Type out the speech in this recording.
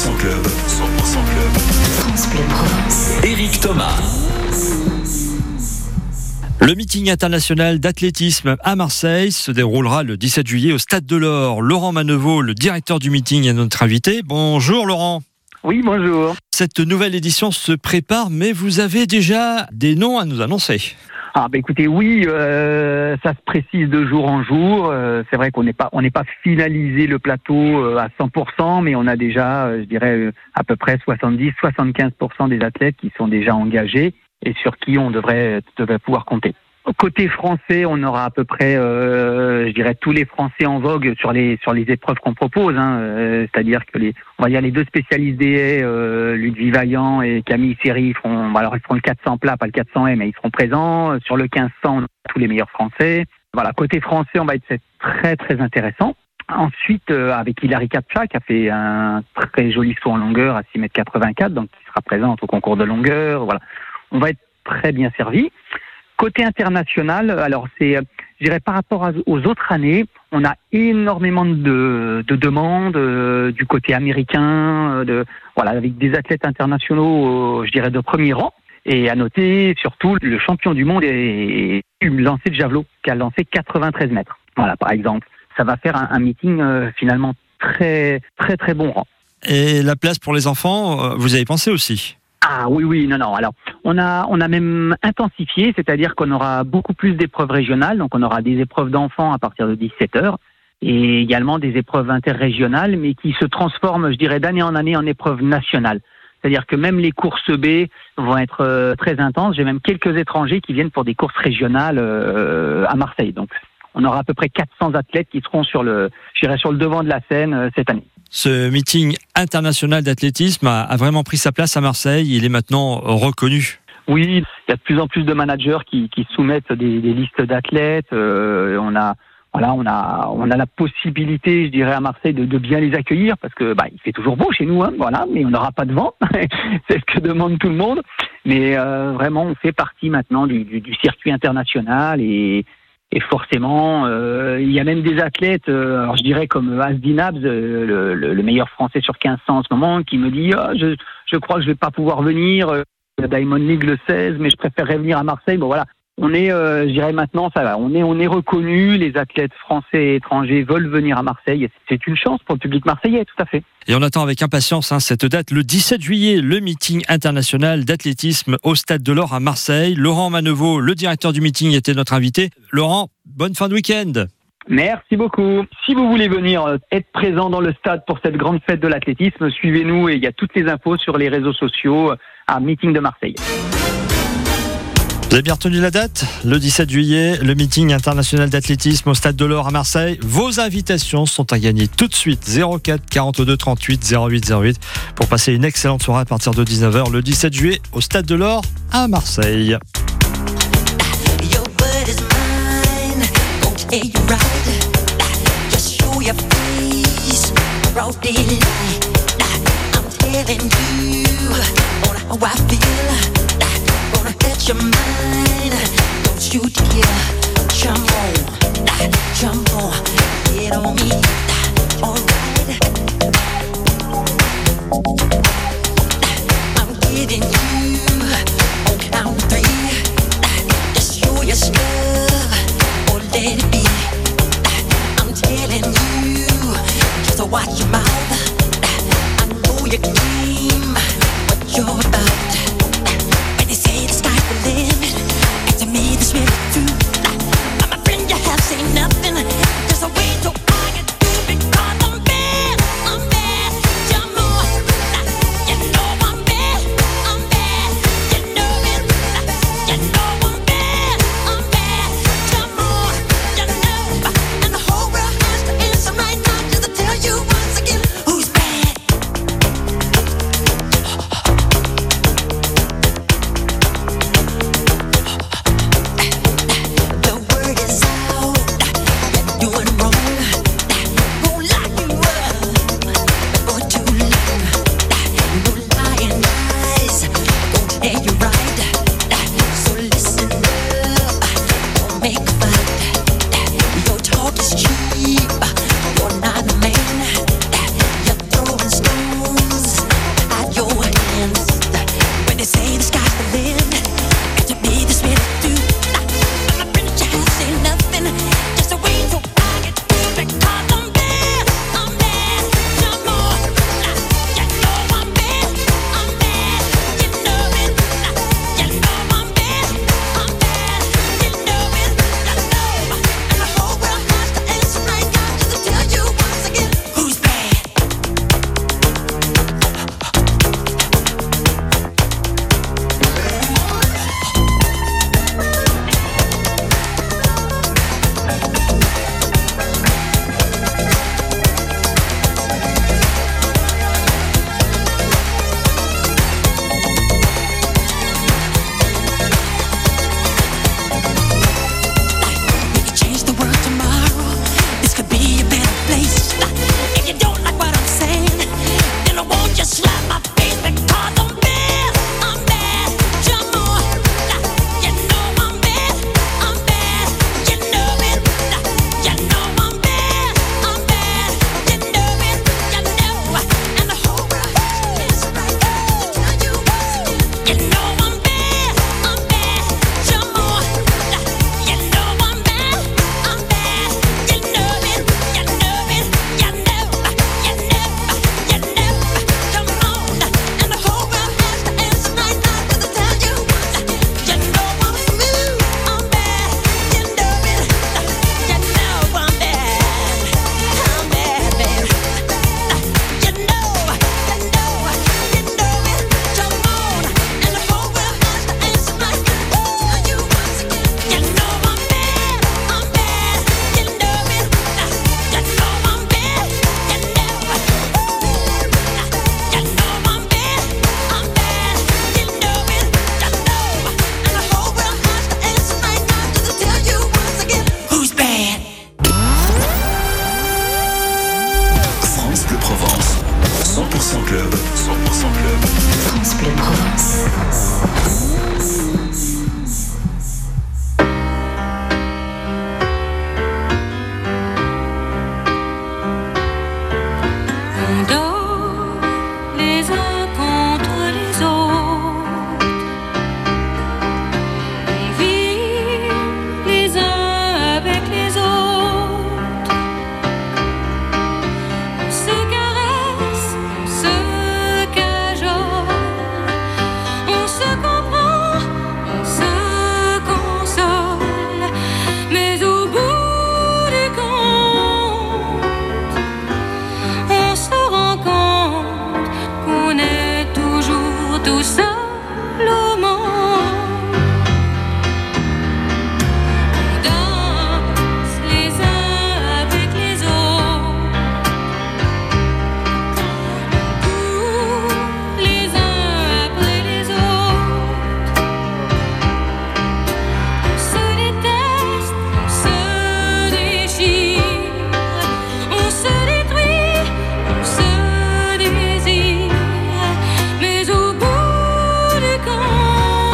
100% Club. 100% Club. France Bleu Provence. Eric Thomas. Le meeting international d'athlétisme à Marseille se déroulera le 17 juillet au Stade de l'Or. Laurent Manevaux, le directeur du meeting, est notre invité. Bonjour Laurent. Oui, bonjour. Cette nouvelle édition se prépare, mais vous avez déjà des noms à nous annoncer. Ah bah écoutez, oui, euh, ça se précise de jour en jour. Euh, c'est vrai qu'on n'est pas on n'est pas finalisé le plateau euh, à 100%, mais on a déjà, je dirais, à peu près 70-75% des athlètes qui sont déjà engagés et sur qui on devrait devrait pouvoir compter. Côté français, on aura à peu près, euh, je dirais, tous les Français en vogue sur les sur les épreuves qu'on propose. Hein, euh, C'est-à-dire que les, on va dire les deux haies, euh, Ludwig Vaillant et Camille Seri, feront, alors ils feront le 400 plat, pas le 400 haies, mais ils seront présents. Sur le 1500, on aura tous les meilleurs Français. Voilà, côté français, on va être très très intéressant. Ensuite, euh, avec Hilary Kapcha, qui a fait un très joli saut en longueur à 6,84 m, donc qui sera présente au concours de longueur. Voilà, on va être très bien servi. Côté international, alors c'est, euh, je dirais par rapport aux autres années, on a énormément de, de demandes euh, du côté américain, euh, de voilà, avec des athlètes internationaux, euh, je dirais de premier rang. Et à noter surtout le champion du monde est lancé de javelot, qui a lancé 93 mètres. Voilà, par exemple, ça va faire un, un meeting euh, finalement très très très bon rang. Et la place pour les enfants, vous avez pensé aussi? Ah oui, oui, non, non. Alors, on a, on a même intensifié, c'est-à-dire qu'on aura beaucoup plus d'épreuves régionales. Donc, on aura des épreuves d'enfants à partir de 17 heures et également des épreuves interrégionales, mais qui se transforment, je dirais, d'année en année en épreuves nationales. C'est-à-dire que même les courses B vont être euh, très intenses. J'ai même quelques étrangers qui viennent pour des courses régionales euh, à Marseille. Donc, on aura à peu près 400 athlètes qui seront sur le, sur le devant de la scène euh, cette année. Ce meeting international d'athlétisme a vraiment pris sa place à Marseille. Il est maintenant reconnu. Oui, il y a de plus en plus de managers qui, qui soumettent des, des listes d'athlètes. Euh, on a, voilà, on a, on a la possibilité, je dirais, à Marseille de, de bien les accueillir parce que bah, il fait toujours beau chez nous, hein, voilà, mais on n'aura pas de vent. C'est ce que demande tout le monde. Mais euh, vraiment, on fait partie maintenant du, du, du circuit international et, et forcément, euh, il y a même des athlètes, euh, alors je dirais comme Asdi Nabs, euh, le, le, le meilleur français sur 1500 en ce moment, qui me dit Ah, je, je crois que je vais pas pouvoir venir. Euh, Diamond League le 16, mais je préférerais venir à Marseille. Bon voilà, on est, euh, je dirais maintenant, ça va. On est, on est reconnu. Les athlètes français et étrangers veulent venir à Marseille. C'est une chance pour le public marseillais, tout à fait. Et on attend avec impatience hein, cette date, le 17 juillet, le meeting international d'athlétisme au Stade de l'Or à Marseille. Laurent Manevaux, le directeur du meeting, était notre invité. Laurent, bonne fin de week-end. Merci beaucoup. Si vous voulez venir euh, être présent dans le stade pour cette grande fête de l'athlétisme, suivez-nous et il y a toutes les infos sur les réseaux sociaux euh, à Meeting de Marseille. Vous avez bien retenu la date Le 17 juillet, le meeting international d'athlétisme au Stade de l'Or à Marseille. Vos invitations sont à gagner tout de suite 04 42 38 08 08 pour passer une excellente soirée à partir de 19h le 17 juillet au Stade de l'Or à Marseille. how I feel. Gonna get your mind. Don't you dare jump on, jump on, get on me. Alright. I'm giving you on count three. Your or let it be. I'm telling you, just watch your mouth. I know you can your eyes. 100% Club. 100% Club. France Bleu Provence. so